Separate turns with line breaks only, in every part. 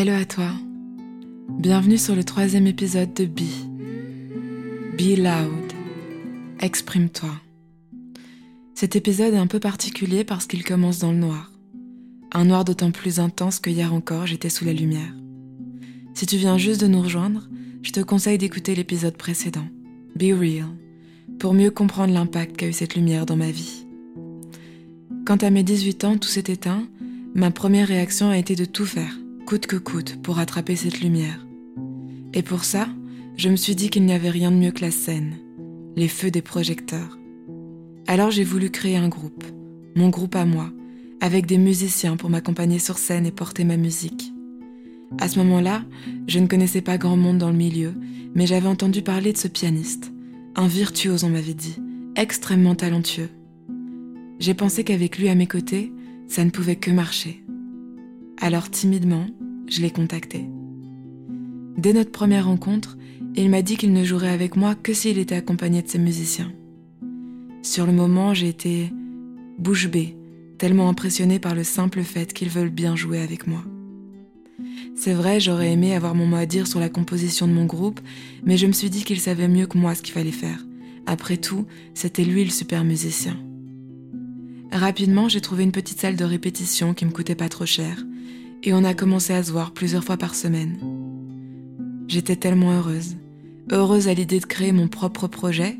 Hello à toi. Bienvenue sur le troisième épisode de Be. Be Loud. Exprime-toi. Cet épisode est un peu particulier parce qu'il commence dans le noir. Un noir d'autant plus intense que hier encore j'étais sous la lumière. Si tu viens juste de nous rejoindre, je te conseille d'écouter l'épisode précédent, Be Real, pour mieux comprendre l'impact qu'a eu cette lumière dans ma vie. Quand à mes 18 ans tout s'est éteint, ma première réaction a été de tout faire, coûte que coûte, pour attraper cette lumière. Et pour ça, je me suis dit qu'il n'y avait rien de mieux que la scène, les feux des projecteurs. Alors j'ai voulu créer un groupe, mon groupe à moi, avec des musiciens pour m'accompagner sur scène et porter ma musique. À ce moment-là, je ne connaissais pas grand monde dans le milieu, mais j'avais entendu parler de ce pianiste, un virtuose on m'avait dit, extrêmement talentueux. J'ai pensé qu'avec lui à mes côtés, ça ne pouvait que marcher. Alors timidement, je l'ai contacté. Dès notre première rencontre, il m'a dit qu'il ne jouerait avec moi que s'il était accompagné de ses musiciens. Sur le moment, j'ai été bouche bée, tellement impressionnée par le simple fait qu'ils veulent bien jouer avec moi. C'est vrai, j'aurais aimé avoir mon mot à dire sur la composition de mon groupe, mais je me suis dit qu'il savait mieux que moi ce qu'il fallait faire. Après tout, c'était lui le super musicien. Rapidement, j'ai trouvé une petite salle de répétition qui me coûtait pas trop cher, et on a commencé à se voir plusieurs fois par semaine. J'étais tellement heureuse, heureuse à l'idée de créer mon propre projet,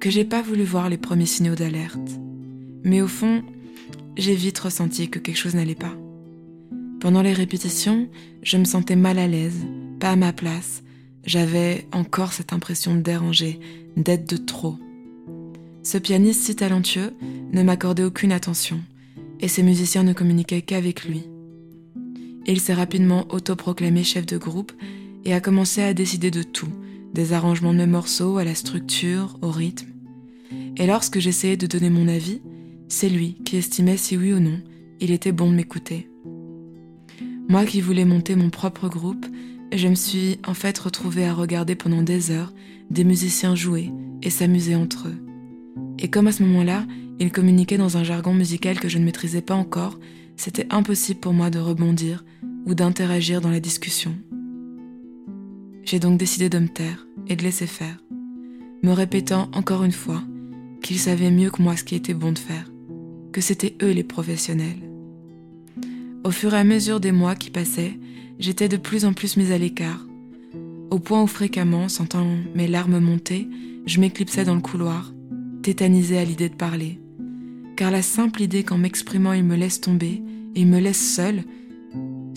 que j'ai pas voulu voir les premiers signaux d'alerte. Mais au fond, j'ai vite ressenti que quelque chose n'allait pas. Pendant les répétitions, je me sentais mal à l'aise, pas à ma place. J'avais encore cette impression de déranger, d'être de trop. Ce pianiste si talentueux ne m'accordait aucune attention, et ses musiciens ne communiquaient qu'avec lui. Il s'est rapidement autoproclamé chef de groupe et a commencé à décider de tout, des arrangements de mes morceaux à la structure, au rythme. Et lorsque j'essayais de donner mon avis, c'est lui qui estimait si oui ou non il était bon de m'écouter. Moi qui voulais monter mon propre groupe, je me suis en fait retrouvée à regarder pendant des heures des musiciens jouer et s'amuser entre eux. Et comme à ce moment-là, ils communiquaient dans un jargon musical que je ne maîtrisais pas encore, c'était impossible pour moi de rebondir ou d'interagir dans la discussion. J'ai donc décidé de me taire et de laisser faire, me répétant encore une fois qu'ils savaient mieux que moi ce qui était bon de faire, que c'étaient eux les professionnels. Au fur et à mesure des mois qui passaient, j'étais de plus en plus mise à l'écart, au point où fréquemment, sentant mes larmes monter, je m'éclipsais dans le couloir tétanisé à l'idée de parler, car la simple idée qu'en m'exprimant il me laisse tomber et me laisse seul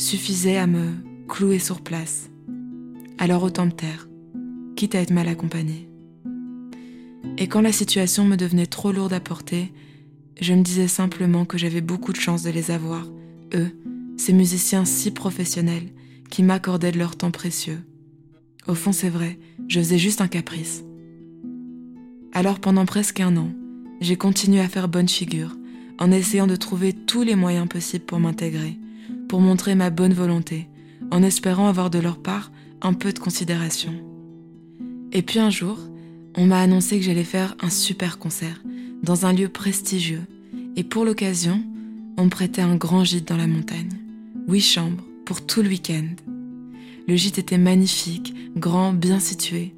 suffisait à me clouer sur place. Alors autant me taire, quitte à être mal accompagné. Et quand la situation me devenait trop lourde à porter, je me disais simplement que j'avais beaucoup de chance de les avoir, eux, ces musiciens si professionnels qui m'accordaient de leur temps précieux. Au fond, c'est vrai, je faisais juste un caprice. Alors pendant presque un an, j'ai continué à faire bonne figure, en essayant de trouver tous les moyens possibles pour m'intégrer, pour montrer ma bonne volonté, en espérant avoir de leur part un peu de considération. Et puis un jour, on m'a annoncé que j'allais faire un super concert, dans un lieu prestigieux, et pour l'occasion, on me prêtait un grand gîte dans la montagne, huit chambres, pour tout le week-end. Le gîte était magnifique, grand, bien situé,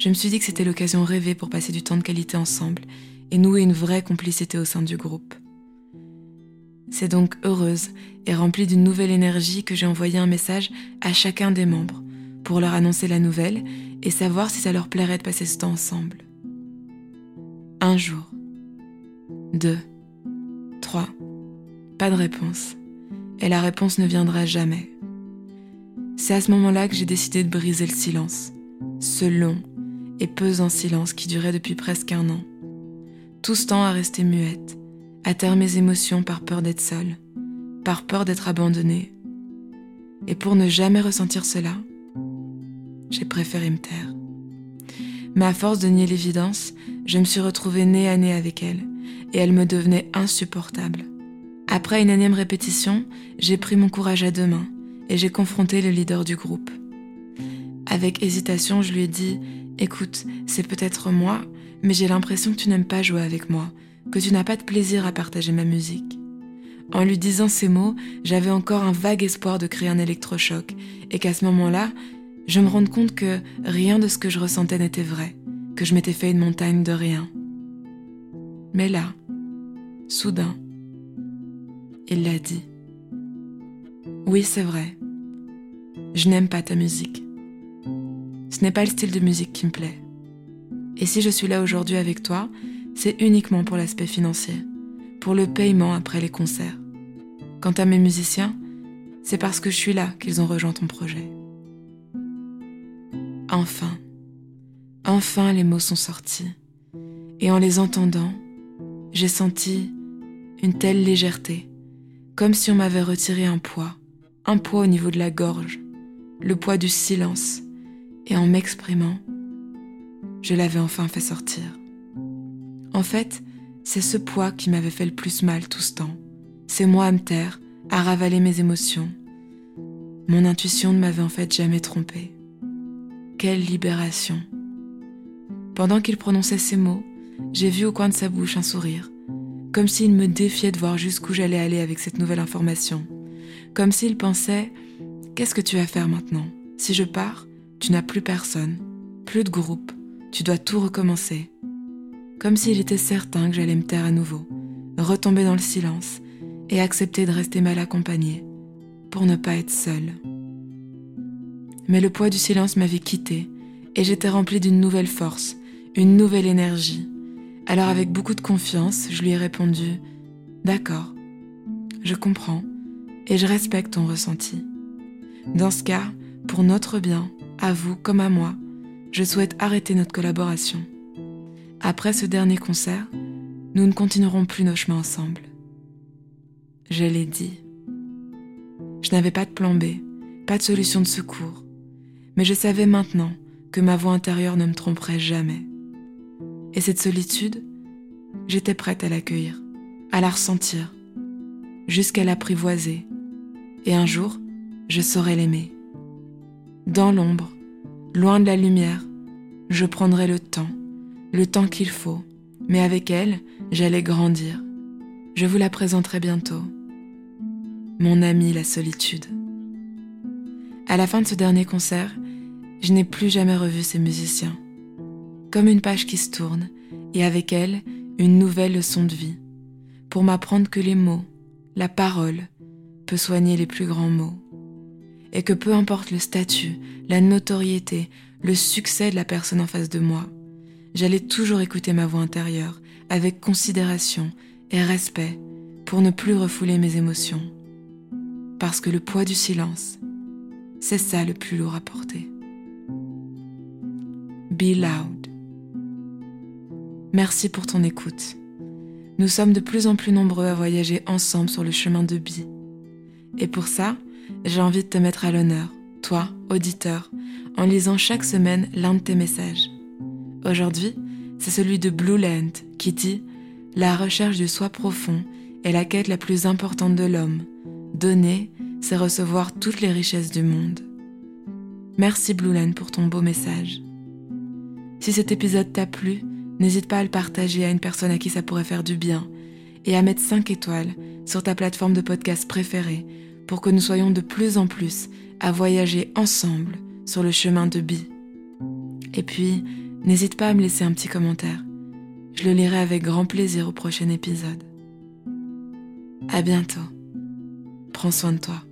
je me suis dit que c'était l'occasion rêvée pour passer du temps de qualité ensemble et nouer une vraie complicité au sein du groupe. C'est donc heureuse et remplie d'une nouvelle énergie que j'ai envoyé un message à chacun des membres pour leur annoncer la nouvelle et savoir si ça leur plairait de passer ce temps ensemble. Un jour. Deux. Trois. Pas de réponse. Et la réponse ne viendra jamais. C'est à ce moment-là que j'ai décidé de briser le silence. Ce long, et pesant silence qui durait depuis presque un an. Tout ce temps à rester muette, à taire mes émotions par peur d'être seule, par peur d'être abandonnée. Et pour ne jamais ressentir cela, j'ai préféré me taire. Mais à force de nier l'évidence, je me suis retrouvée nez à nez avec elle, et elle me devenait insupportable. Après une énième répétition, j'ai pris mon courage à deux mains, et j'ai confronté le leader du groupe. Avec hésitation, je lui ai dit Écoute, c'est peut-être moi, mais j'ai l'impression que tu n'aimes pas jouer avec moi, que tu n'as pas de plaisir à partager ma musique. En lui disant ces mots, j'avais encore un vague espoir de créer un électrochoc et qu'à ce moment-là, je me rende compte que rien de ce que je ressentais n'était vrai, que je m'étais fait une montagne de rien. Mais là, soudain, il l'a dit. Oui, c'est vrai. Je n'aime pas ta musique. Ce n'est pas le style de musique qui me plaît. Et si je suis là aujourd'hui avec toi, c'est uniquement pour l'aspect financier, pour le paiement après les concerts. Quant à mes musiciens, c'est parce que je suis là qu'ils ont rejoint ton projet. Enfin, enfin les mots sont sortis. Et en les entendant, j'ai senti une telle légèreté, comme si on m'avait retiré un poids, un poids au niveau de la gorge, le poids du silence, et en m'exprimant, je l'avais enfin fait sortir. En fait, c'est ce poids qui m'avait fait le plus mal tout ce temps. C'est moi à me taire, à ravaler mes émotions. Mon intuition ne m'avait en fait jamais trompée. Quelle libération. Pendant qu'il prononçait ces mots, j'ai vu au coin de sa bouche un sourire, comme s'il me défiait de voir jusqu'où j'allais aller avec cette nouvelle information, comme s'il pensait Qu'est-ce que tu vas faire maintenant? Si je pars, tu n'as plus personne, plus de groupe, tu dois tout recommencer. Comme s'il était certain que j'allais me taire à nouveau, retomber dans le silence et accepter de rester mal accompagné pour ne pas être seule. Mais le poids du silence m'avait quitté et j'étais remplie d'une nouvelle force, une nouvelle énergie. Alors avec beaucoup de confiance, je lui ai répondu ⁇ D'accord, je comprends et je respecte ton ressenti. Dans ce cas, pour notre bien, à vous comme à moi, je souhaite arrêter notre collaboration. Après ce dernier concert, nous ne continuerons plus nos chemins ensemble. Je l'ai dit. Je n'avais pas de plan B, pas de solution de secours, mais je savais maintenant que ma voix intérieure ne me tromperait jamais. Et cette solitude, j'étais prête à l'accueillir, à la ressentir, jusqu'à l'apprivoiser. Et un jour, je saurais l'aimer. Dans l'ombre, loin de la lumière, je prendrai le temps, le temps qu'il faut, mais avec elle, j'allais grandir. Je vous la présenterai bientôt. Mon amie la solitude. À la fin de ce dernier concert, je n'ai plus jamais revu ces musiciens comme une page qui se tourne, et avec elle, une nouvelle leçon de vie, pour m'apprendre que les mots, la parole, peut soigner les plus grands maux, et que peu importe le statut, la notoriété, le succès de la personne en face de moi, j'allais toujours écouter ma voix intérieure avec considération et respect pour ne plus refouler mes émotions. Parce que le poids du silence, c'est ça le plus lourd à porter. Be loud. Merci pour ton écoute. Nous sommes de plus en plus nombreux à voyager ensemble sur le chemin de Bi. Et pour ça, j'ai envie de te mettre à l'honneur, toi, auditeur, en lisant chaque semaine l'un de tes messages. Aujourd'hui, c'est celui de Blue Land qui dit La recherche du soi profond est la quête la plus importante de l'homme. Donner, c'est recevoir toutes les richesses du monde. Merci Blue Land pour ton beau message. Si cet épisode t'a plu, n'hésite pas à le partager à une personne à qui ça pourrait faire du bien et à mettre 5 étoiles sur ta plateforme de podcast préférée pour que nous soyons de plus en plus à voyager ensemble sur le chemin de Bi. Et puis, n'hésite pas à me laisser un petit commentaire. Je le lirai avec grand plaisir au prochain épisode. À bientôt. Prends soin de toi.